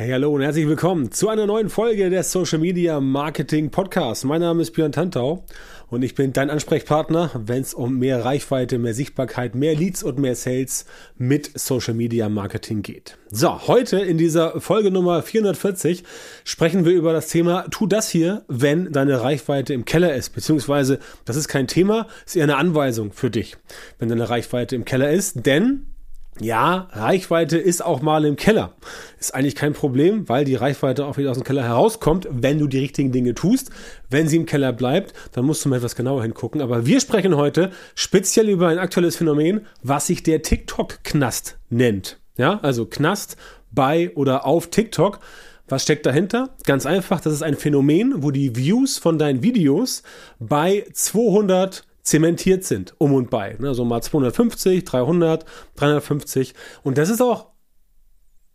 Hey, hallo und herzlich willkommen zu einer neuen Folge des Social Media Marketing Podcasts. Mein Name ist Björn Tantau und ich bin dein Ansprechpartner, wenn es um mehr Reichweite, mehr Sichtbarkeit, mehr Leads und mehr Sales mit Social Media Marketing geht. So, heute in dieser Folge Nummer 440 sprechen wir über das Thema, tu das hier, wenn deine Reichweite im Keller ist, beziehungsweise das ist kein Thema, ist eher eine Anweisung für dich, wenn deine Reichweite im Keller ist, denn ja, Reichweite ist auch mal im Keller. Ist eigentlich kein Problem, weil die Reichweite auch wieder aus dem Keller herauskommt, wenn du die richtigen Dinge tust. Wenn sie im Keller bleibt, dann musst du mal etwas genauer hingucken. Aber wir sprechen heute speziell über ein aktuelles Phänomen, was sich der TikTok-Knast nennt. Ja, also Knast bei oder auf TikTok. Was steckt dahinter? Ganz einfach, das ist ein Phänomen, wo die Views von deinen Videos bei 200 zementiert sind, um und bei. Ne? Also mal 250, 300, 350. Und das ist auch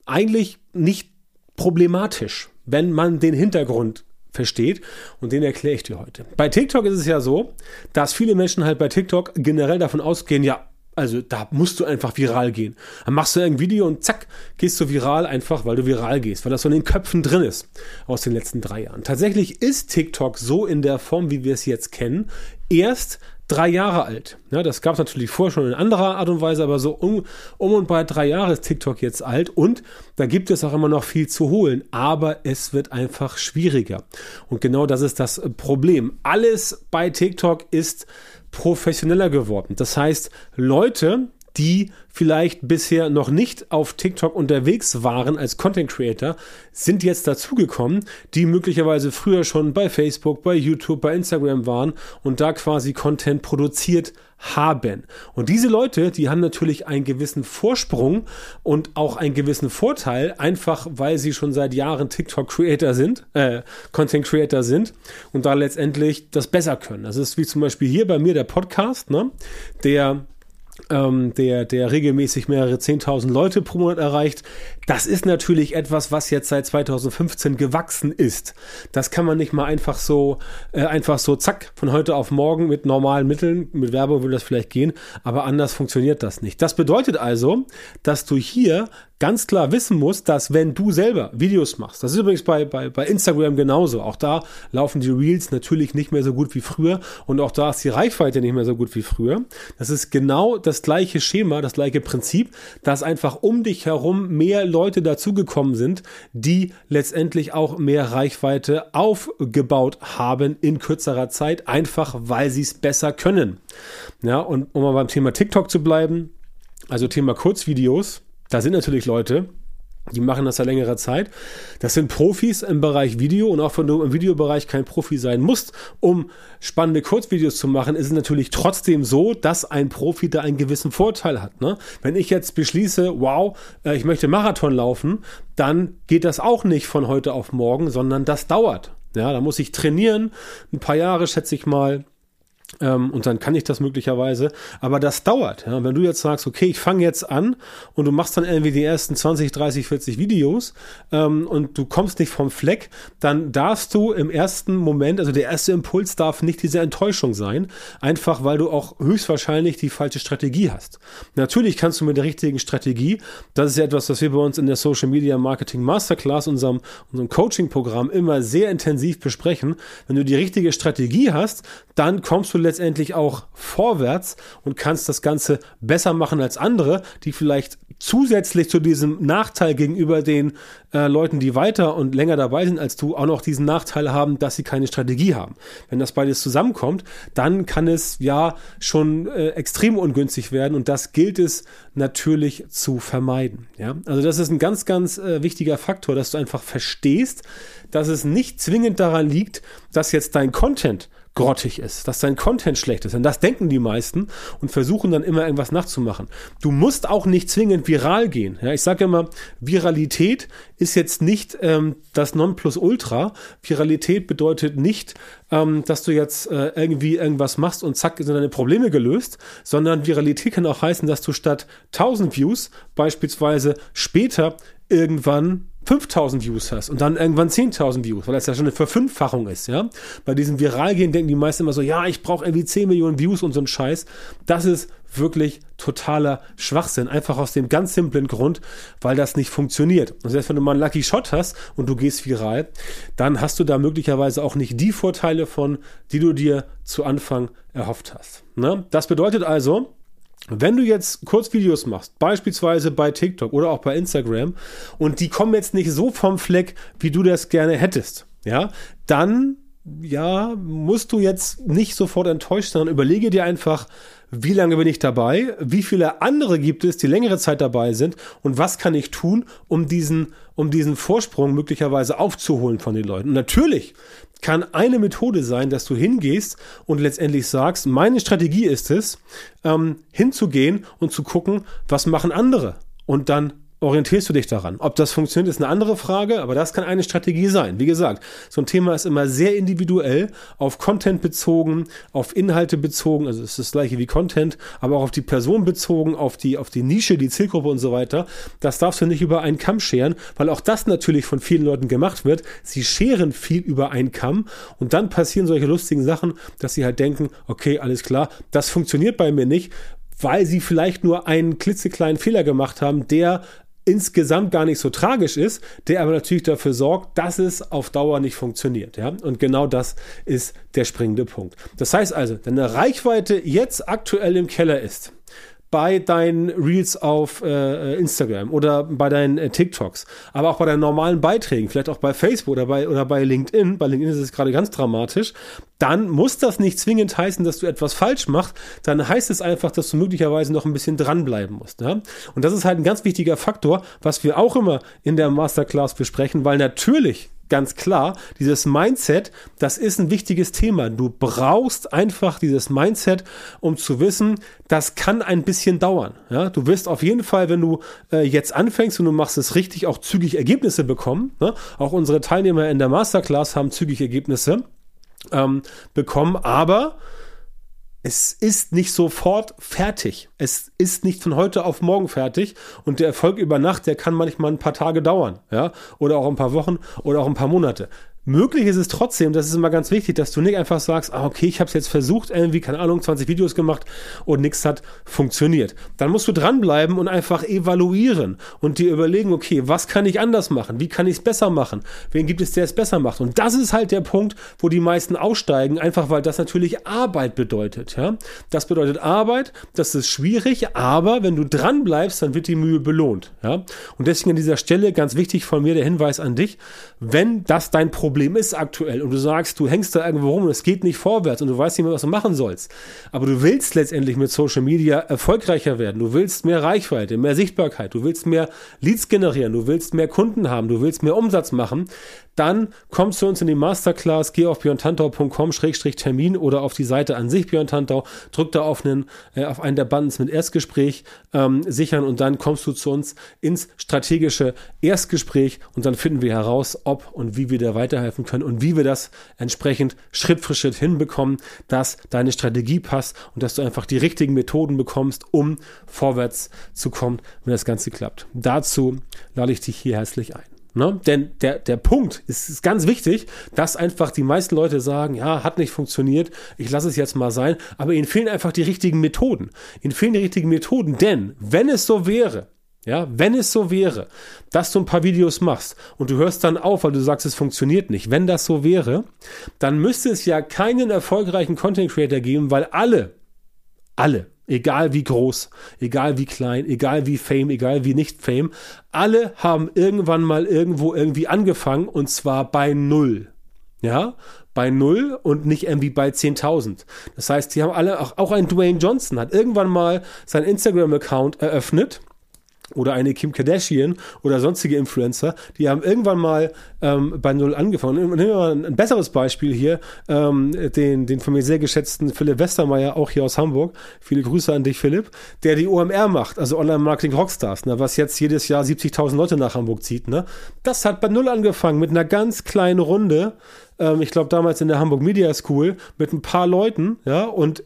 eigentlich nicht problematisch, wenn man den Hintergrund versteht und den erkläre ich dir heute. Bei TikTok ist es ja so, dass viele Menschen halt bei TikTok generell davon ausgehen, ja, also da musst du einfach viral gehen. Dann machst du ein Video und zack, gehst du viral einfach, weil du viral gehst, weil das so in den Köpfen drin ist aus den letzten drei Jahren. Tatsächlich ist TikTok so in der Form, wie wir es jetzt kennen, erst drei Jahre alt. Ja, das gab es natürlich vorher schon in anderer Art und Weise, aber so um, um und bei drei Jahre ist TikTok jetzt alt und da gibt es auch immer noch viel zu holen, aber es wird einfach schwieriger. Und genau das ist das Problem. Alles bei TikTok ist professioneller geworden. Das heißt, Leute, die vielleicht bisher noch nicht auf TikTok unterwegs waren als Content Creator, sind jetzt dazugekommen, die möglicherweise früher schon bei Facebook, bei YouTube, bei Instagram waren und da quasi Content produziert haben. Und diese Leute, die haben natürlich einen gewissen Vorsprung und auch einen gewissen Vorteil, einfach weil sie schon seit Jahren TikTok Creator sind, äh, Content Creator sind und da letztendlich das besser können. Das ist wie zum Beispiel hier bei mir der Podcast, ne? Der ähm, der, der regelmäßig mehrere 10.000 Leute pro Monat erreicht. Das ist natürlich etwas, was jetzt seit 2015 gewachsen ist. Das kann man nicht mal einfach so, äh, einfach so zack, von heute auf morgen mit normalen Mitteln, mit Werbung würde das vielleicht gehen, aber anders funktioniert das nicht. Das bedeutet also, dass du hier ganz klar wissen musst, dass wenn du selber Videos machst, das ist übrigens bei, bei, bei Instagram genauso, auch da laufen die Reels natürlich nicht mehr so gut wie früher und auch da ist die Reichweite nicht mehr so gut wie früher. Das ist genau das gleiche Schema, das gleiche Prinzip, dass einfach um dich herum mehr Leute dazugekommen sind, die letztendlich auch mehr Reichweite aufgebaut haben in kürzerer Zeit, einfach weil sie es besser können. Ja, und um mal beim Thema TikTok zu bleiben, also Thema Kurzvideos, da sind natürlich Leute, die machen das seit längerer Zeit. Das sind Profis im Bereich Video und auch wenn du im Videobereich kein Profi sein musst, um spannende Kurzvideos zu machen, ist es natürlich trotzdem so, dass ein Profi da einen gewissen Vorteil hat. Ne? Wenn ich jetzt beschließe, wow, äh, ich möchte Marathon laufen, dann geht das auch nicht von heute auf morgen, sondern das dauert. Ja, da muss ich trainieren, ein paar Jahre schätze ich mal. Ähm, und dann kann ich das möglicherweise, aber das dauert. Wenn du jetzt sagst, okay, ich fange jetzt an und du machst dann irgendwie die ersten 20, 30, 40 Videos ähm, und du kommst nicht vom Fleck, dann darfst du im ersten Moment, also der erste Impuls darf nicht diese Enttäuschung sein, einfach weil du auch höchstwahrscheinlich die falsche Strategie hast. Natürlich kannst du mit der richtigen Strategie, das ist ja etwas, was wir bei uns in der Social Media Marketing Masterclass, unserem, unserem Coaching-Programm immer sehr intensiv besprechen. Wenn du die richtige Strategie hast, dann kommst du letztendlich auch vorwärts und kannst das Ganze besser machen als andere, die vielleicht zusätzlich zu diesem Nachteil gegenüber den äh, Leuten, die weiter und länger dabei sind als du, auch noch diesen Nachteil haben, dass sie keine Strategie haben. Wenn das beides zusammenkommt, dann kann es ja schon äh, extrem ungünstig werden und das gilt es natürlich zu vermeiden. Ja? Also das ist ein ganz, ganz äh, wichtiger Faktor, dass du einfach verstehst, dass es nicht zwingend daran liegt, dass jetzt dein Content grottig ist, dass dein Content schlecht ist. Und das denken die meisten und versuchen dann immer irgendwas nachzumachen. Du musst auch nicht zwingend viral gehen. Ja, ich sage immer, Viralität ist jetzt nicht ähm, das Nonplusultra. Viralität bedeutet nicht, ähm, dass du jetzt äh, irgendwie irgendwas machst und zack sind deine Probleme gelöst, sondern Viralität kann auch heißen, dass du statt 1000 Views beispielsweise später irgendwann 5000 Views hast und dann irgendwann 10.000 Views, weil das ja schon eine Verfünffachung ist, ja. Bei diesem Viralgehen denken die meisten immer so, ja, ich brauche irgendwie 10 Millionen Views und so ein Scheiß. Das ist wirklich totaler Schwachsinn. Einfach aus dem ganz simplen Grund, weil das nicht funktioniert. Und selbst wenn du mal einen Lucky Shot hast und du gehst viral, dann hast du da möglicherweise auch nicht die Vorteile von, die du dir zu Anfang erhofft hast. Ne? Das bedeutet also, wenn du jetzt Kurzvideos machst, beispielsweise bei TikTok oder auch bei Instagram, und die kommen jetzt nicht so vom Fleck, wie du das gerne hättest, ja, dann ja, musst du jetzt nicht sofort enttäuscht sein. Überlege dir einfach, wie lange bin ich dabei, wie viele andere gibt es, die längere Zeit dabei sind und was kann ich tun, um diesen, um diesen Vorsprung möglicherweise aufzuholen von den Leuten. Und natürlich kann eine Methode sein, dass du hingehst und letztendlich sagst, meine Strategie ist es, ähm, hinzugehen und zu gucken, was machen andere? Und dann orientierst du dich daran. Ob das funktioniert, ist eine andere Frage, aber das kann eine Strategie sein. Wie gesagt, so ein Thema ist immer sehr individuell, auf Content bezogen, auf Inhalte bezogen, also es ist das gleiche wie Content, aber auch auf die Person bezogen, auf die, auf die Nische, die Zielgruppe und so weiter. Das darfst du nicht über einen Kamm scheren, weil auch das natürlich von vielen Leuten gemacht wird. Sie scheren viel über einen Kamm und dann passieren solche lustigen Sachen, dass sie halt denken, okay, alles klar, das funktioniert bei mir nicht, weil sie vielleicht nur einen klitzekleinen Fehler gemacht haben, der insgesamt gar nicht so tragisch ist, der aber natürlich dafür sorgt, dass es auf Dauer nicht funktioniert. Ja? Und genau das ist der springende Punkt. Das heißt also, wenn eine Reichweite jetzt aktuell im Keller ist, bei deinen Reels auf äh, Instagram oder bei deinen äh, TikToks, aber auch bei deinen normalen Beiträgen, vielleicht auch bei Facebook oder bei, oder bei LinkedIn, bei LinkedIn ist es gerade ganz dramatisch, dann muss das nicht zwingend heißen, dass du etwas falsch machst, dann heißt es einfach, dass du möglicherweise noch ein bisschen dranbleiben musst. Ja? Und das ist halt ein ganz wichtiger Faktor, was wir auch immer in der Masterclass besprechen, weil natürlich ganz klar, dieses Mindset, das ist ein wichtiges Thema. Du brauchst einfach dieses Mindset, um zu wissen, das kann ein bisschen dauern. Ja, du wirst auf jeden Fall, wenn du äh, jetzt anfängst und du machst es richtig, auch zügig Ergebnisse bekommen. Ne? Auch unsere Teilnehmer in der Masterclass haben zügig Ergebnisse ähm, bekommen, aber es ist nicht sofort fertig. Es ist nicht von heute auf morgen fertig. Und der Erfolg über Nacht, der kann manchmal ein paar Tage dauern, ja, oder auch ein paar Wochen oder auch ein paar Monate. Möglich ist es trotzdem, das ist immer ganz wichtig, dass du nicht einfach sagst, ah, okay, ich habe es jetzt versucht, irgendwie, keine Ahnung, 20 Videos gemacht und nichts hat funktioniert. Dann musst du dranbleiben und einfach evaluieren und dir überlegen, okay, was kann ich anders machen? Wie kann ich es besser machen? Wen gibt es, der es besser macht? Und das ist halt der Punkt, wo die meisten aussteigen, einfach weil das natürlich Arbeit bedeutet. Ja? Das bedeutet Arbeit, das ist schwierig, aber wenn du dranbleibst, dann wird die Mühe belohnt. Ja? Und deswegen an dieser Stelle ganz wichtig von mir der Hinweis an dich, wenn das dein Problem Problem ist aktuell und du sagst, du hängst da irgendwo rum und es geht nicht vorwärts und du weißt nicht mehr, was du machen sollst, aber du willst letztendlich mit Social Media erfolgreicher werden, du willst mehr Reichweite, mehr Sichtbarkeit, du willst mehr Leads generieren, du willst mehr Kunden haben, du willst mehr Umsatz machen, dann komm zu uns in die Masterclass, geh auf björntantau.com-termin oder auf die Seite an sich Björn Tantau, drück da auf einen, äh, auf einen der Buttons mit Erstgespräch ähm, sichern und dann kommst du zu uns ins strategische Erstgespräch und dann finden wir heraus, ob und wie wir dir weiterhelfen können und wie wir das entsprechend Schritt für Schritt hinbekommen, dass deine Strategie passt und dass du einfach die richtigen Methoden bekommst, um vorwärts zu kommen, wenn das Ganze klappt. Dazu lade ich dich hier herzlich ein. Ne? Denn der, der Punkt ist, ist ganz wichtig, dass einfach die meisten Leute sagen, ja, hat nicht funktioniert, ich lasse es jetzt mal sein, aber ihnen fehlen einfach die richtigen Methoden. Ihnen fehlen die richtigen Methoden, denn wenn es so wäre, ja, wenn es so wäre, dass du ein paar Videos machst und du hörst dann auf, weil du sagst, es funktioniert nicht. Wenn das so wäre, dann müsste es ja keinen erfolgreichen Content Creator geben, weil alle, alle, Egal wie groß, egal wie klein, egal wie Fame, egal wie nicht Fame, alle haben irgendwann mal irgendwo irgendwie angefangen und zwar bei Null. Ja, bei Null und nicht irgendwie bei 10.000. Das heißt, die haben alle, auch, auch ein Dwayne Johnson hat irgendwann mal sein Instagram-Account eröffnet oder eine Kim Kardashian oder sonstige Influencer, die haben irgendwann mal ähm, bei Null angefangen. Nehmen wir mal ein besseres Beispiel hier, ähm, den, den von mir sehr geschätzten Philipp Westermeier, auch hier aus Hamburg. Viele Grüße an dich, Philipp, der die OMR macht, also Online-Marketing Rockstars, ne, was jetzt jedes Jahr 70.000 Leute nach Hamburg zieht. Ne? Das hat bei Null angefangen, mit einer ganz kleinen Runde. Ähm, ich glaube, damals in der Hamburg Media School mit ein paar Leuten, ja, und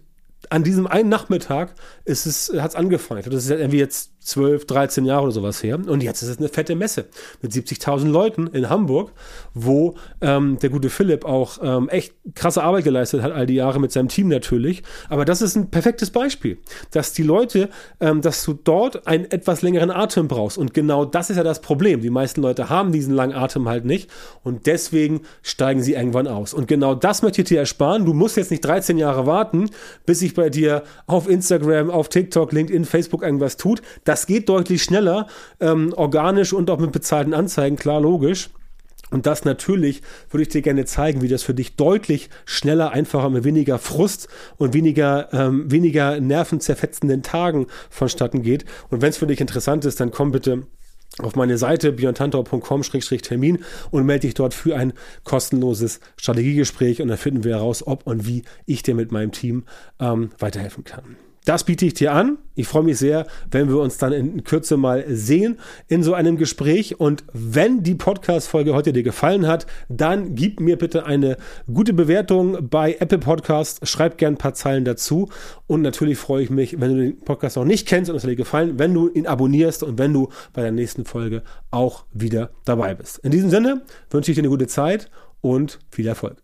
an diesem einen Nachmittag ist es, hat es angefangen. Das ist irgendwie jetzt 12, 13 Jahre oder sowas her. Und jetzt ist es eine fette Messe mit 70.000 Leuten in Hamburg, wo ähm, der gute Philipp auch ähm, echt krasse Arbeit geleistet hat, all die Jahre mit seinem Team natürlich. Aber das ist ein perfektes Beispiel, dass die Leute, ähm, dass du dort einen etwas längeren Atem brauchst. Und genau das ist ja das Problem. Die meisten Leute haben diesen langen Atem halt nicht und deswegen steigen sie irgendwann aus. Und genau das möchte ich dir ersparen. Du musst jetzt nicht 13 Jahre warten, bis sich bei dir auf Instagram, auf TikTok, LinkedIn, Facebook irgendwas tut. Das geht deutlich schneller, ähm, organisch und auch mit bezahlten Anzeigen, klar, logisch. Und das natürlich würde ich dir gerne zeigen, wie das für dich deutlich schneller, einfacher, mit weniger Frust und weniger, ähm, weniger nervenzerfetzenden Tagen vonstatten geht. Und wenn es für dich interessant ist, dann komm bitte auf meine Seite björntantau.com-termin und melde dich dort für ein kostenloses Strategiegespräch und dann finden wir heraus, ob und wie ich dir mit meinem Team ähm, weiterhelfen kann. Das biete ich dir an. Ich freue mich sehr, wenn wir uns dann in Kürze mal sehen in so einem Gespräch. Und wenn die Podcast-Folge heute dir gefallen hat, dann gib mir bitte eine gute Bewertung bei Apple Podcast. Schreib gern ein paar Zeilen dazu. Und natürlich freue ich mich, wenn du den Podcast noch nicht kennst und es dir gefallen, wenn du ihn abonnierst und wenn du bei der nächsten Folge auch wieder dabei bist. In diesem Sinne wünsche ich dir eine gute Zeit und viel Erfolg.